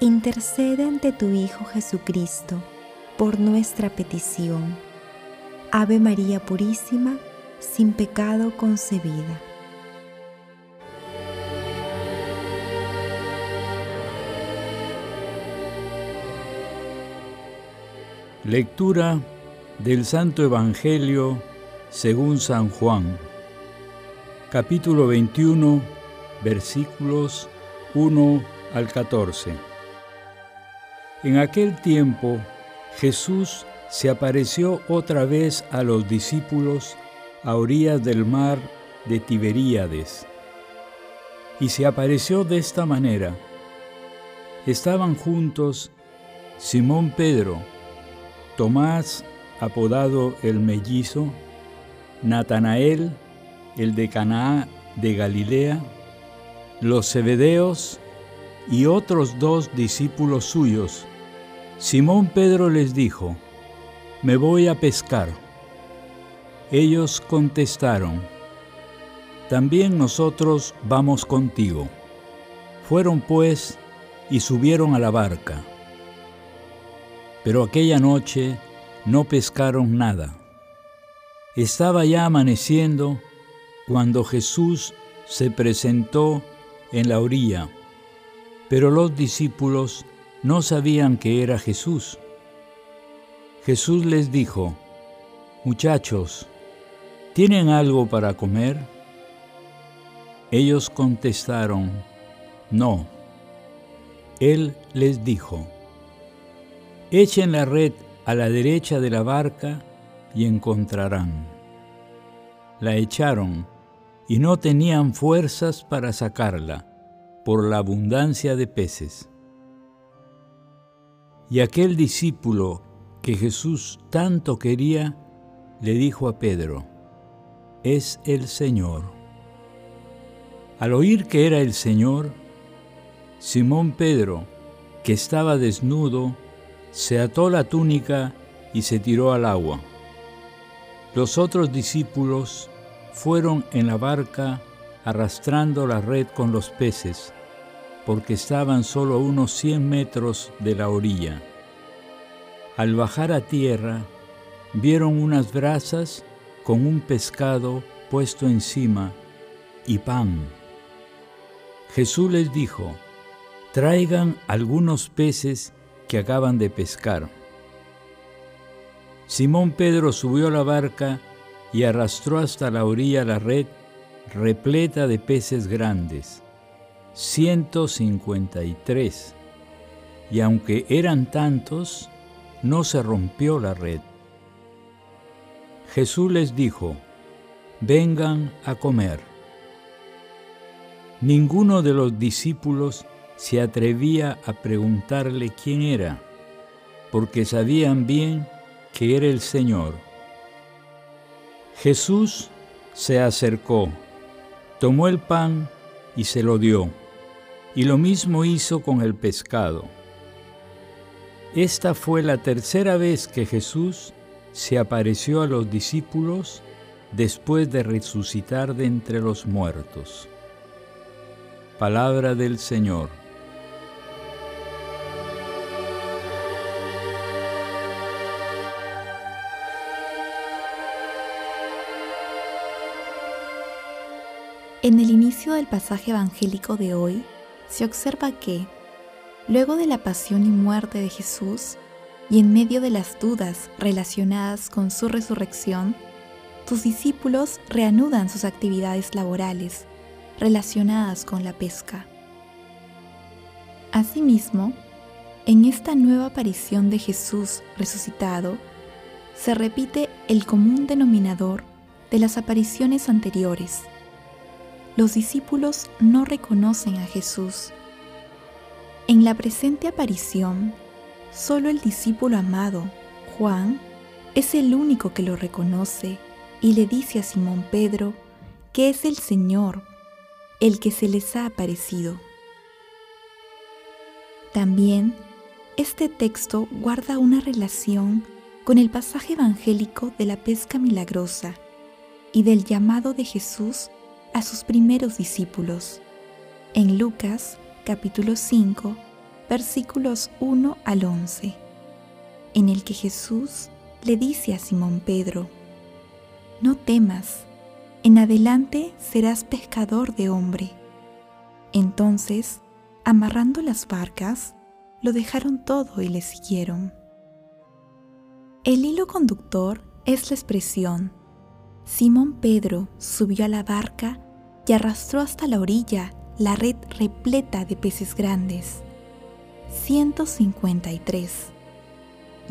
intercede ante tu Hijo Jesucristo por nuestra petición. Ave María Purísima, sin pecado concebida. Lectura del Santo Evangelio según San Juan, capítulo 21, versículos 1 al 14. En aquel tiempo Jesús se apareció otra vez a los discípulos a orillas del mar de Tiberíades. Y se apareció de esta manera. Estaban juntos Simón Pedro, Tomás, apodado el mellizo, Natanael, el de Canaá de Galilea, los Zebedeos y otros dos discípulos suyos. Simón Pedro les dijo, Me voy a pescar. Ellos contestaron, También nosotros vamos contigo. Fueron pues y subieron a la barca pero aquella noche no pescaron nada. Estaba ya amaneciendo cuando Jesús se presentó en la orilla, pero los discípulos no sabían que era Jesús. Jesús les dijo, Muchachos, ¿tienen algo para comer? Ellos contestaron, No. Él les dijo, Echen la red a la derecha de la barca y encontrarán. La echaron y no tenían fuerzas para sacarla por la abundancia de peces. Y aquel discípulo que Jesús tanto quería, le dijo a Pedro, es el Señor. Al oír que era el Señor, Simón Pedro, que estaba desnudo, se ató la túnica y se tiró al agua. Los otros discípulos fueron en la barca arrastrando la red con los peces, porque estaban solo a unos 100 metros de la orilla. Al bajar a tierra, vieron unas brasas con un pescado puesto encima y pan. Jesús les dijo, traigan algunos peces que acaban de pescar. Simón Pedro subió a la barca y arrastró hasta la orilla la red repleta de peces grandes, 153, y aunque eran tantos, no se rompió la red. Jesús les dijo, vengan a comer. Ninguno de los discípulos se atrevía a preguntarle quién era, porque sabían bien que era el Señor. Jesús se acercó, tomó el pan y se lo dio, y lo mismo hizo con el pescado. Esta fue la tercera vez que Jesús se apareció a los discípulos después de resucitar de entre los muertos. Palabra del Señor. En el inicio del pasaje evangélico de hoy se observa que, luego de la pasión y muerte de Jesús, y en medio de las dudas relacionadas con su resurrección, tus discípulos reanudan sus actividades laborales relacionadas con la pesca. Asimismo, en esta nueva aparición de Jesús resucitado, se repite el común denominador de las apariciones anteriores los discípulos no reconocen a Jesús. En la presente aparición, solo el discípulo amado, Juan, es el único que lo reconoce y le dice a Simón Pedro que es el Señor, el que se les ha aparecido. También, este texto guarda una relación con el pasaje evangélico de la pesca milagrosa y del llamado de Jesús a sus primeros discípulos. En Lucas capítulo 5, versículos 1 al 11, en el que Jesús le dice a Simón Pedro, No temas, en adelante serás pescador de hombre. Entonces, amarrando las barcas, lo dejaron todo y le siguieron. El hilo conductor es la expresión. Simón Pedro subió a la barca y arrastró hasta la orilla la red repleta de peces grandes. 153.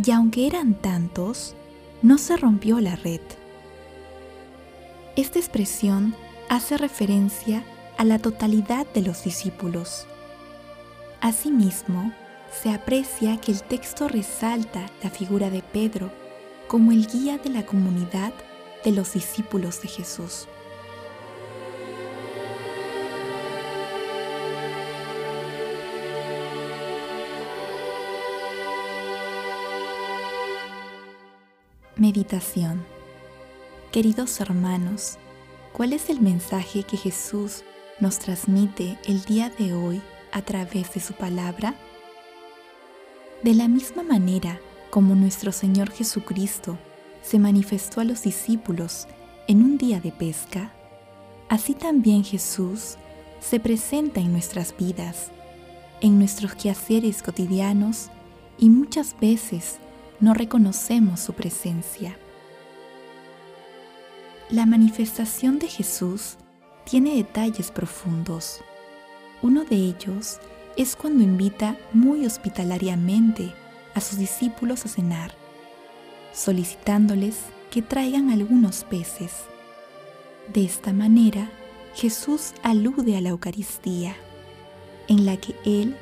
Y aunque eran tantos, no se rompió la red. Esta expresión hace referencia a la totalidad de los discípulos. Asimismo, se aprecia que el texto resalta la figura de Pedro como el guía de la comunidad de los discípulos de Jesús. Meditación Queridos hermanos, ¿cuál es el mensaje que Jesús nos transmite el día de hoy a través de su palabra? De la misma manera como nuestro Señor Jesucristo se manifestó a los discípulos en un día de pesca, así también Jesús se presenta en nuestras vidas, en nuestros quehaceres cotidianos y muchas veces no reconocemos su presencia. La manifestación de Jesús tiene detalles profundos. Uno de ellos es cuando invita muy hospitalariamente a sus discípulos a cenar, solicitándoles que traigan algunos peces. De esta manera, Jesús alude a la Eucaristía, en la que Él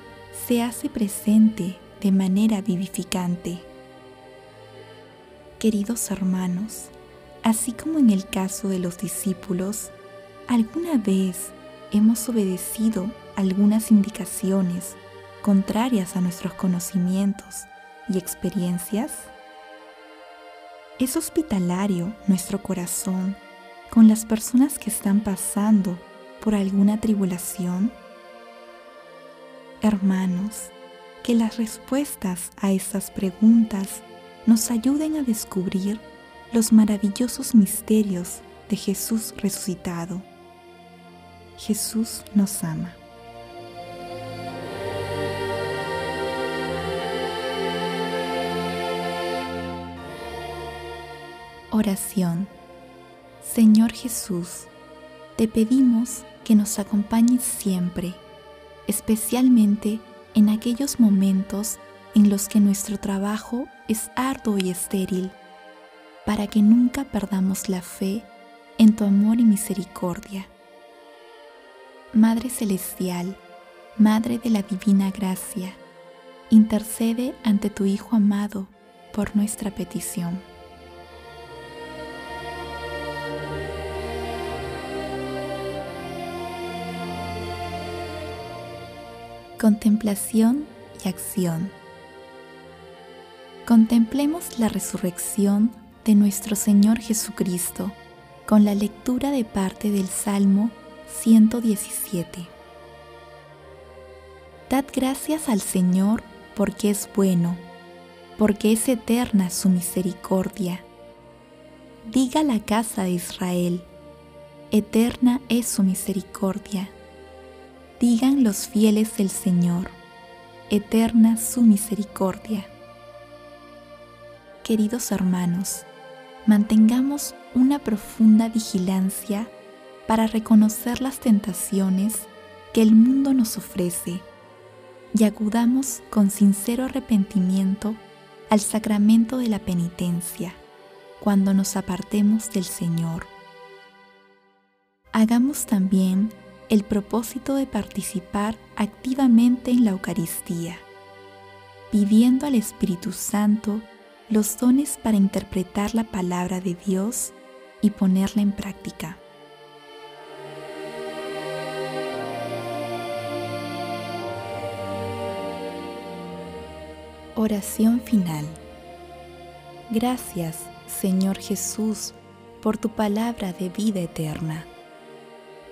se hace presente de manera vivificante. Queridos hermanos, así como en el caso de los discípulos, ¿alguna vez hemos obedecido algunas indicaciones contrarias a nuestros conocimientos y experiencias? ¿Es hospitalario nuestro corazón con las personas que están pasando por alguna tribulación? Hermanos, que las respuestas a estas preguntas nos ayuden a descubrir los maravillosos misterios de Jesús resucitado. Jesús nos ama. Oración. Señor Jesús, te pedimos que nos acompañes siempre, especialmente en aquellos momentos en los que nuestro trabajo es arduo y estéril, para que nunca perdamos la fe en tu amor y misericordia. Madre Celestial, Madre de la Divina Gracia, intercede ante tu Hijo amado por nuestra petición. Contemplación y acción. Contemplemos la resurrección de nuestro Señor Jesucristo con la lectura de parte del Salmo 117. Dad gracias al Señor porque es bueno, porque es eterna su misericordia. Diga la casa de Israel, eterna es su misericordia digan los fieles del Señor, eterna su misericordia. Queridos hermanos, mantengamos una profunda vigilancia para reconocer las tentaciones que el mundo nos ofrece y acudamos con sincero arrepentimiento al sacramento de la penitencia cuando nos apartemos del Señor. Hagamos también el propósito de participar activamente en la Eucaristía, pidiendo al Espíritu Santo los dones para interpretar la palabra de Dios y ponerla en práctica. Oración final. Gracias, Señor Jesús, por tu palabra de vida eterna.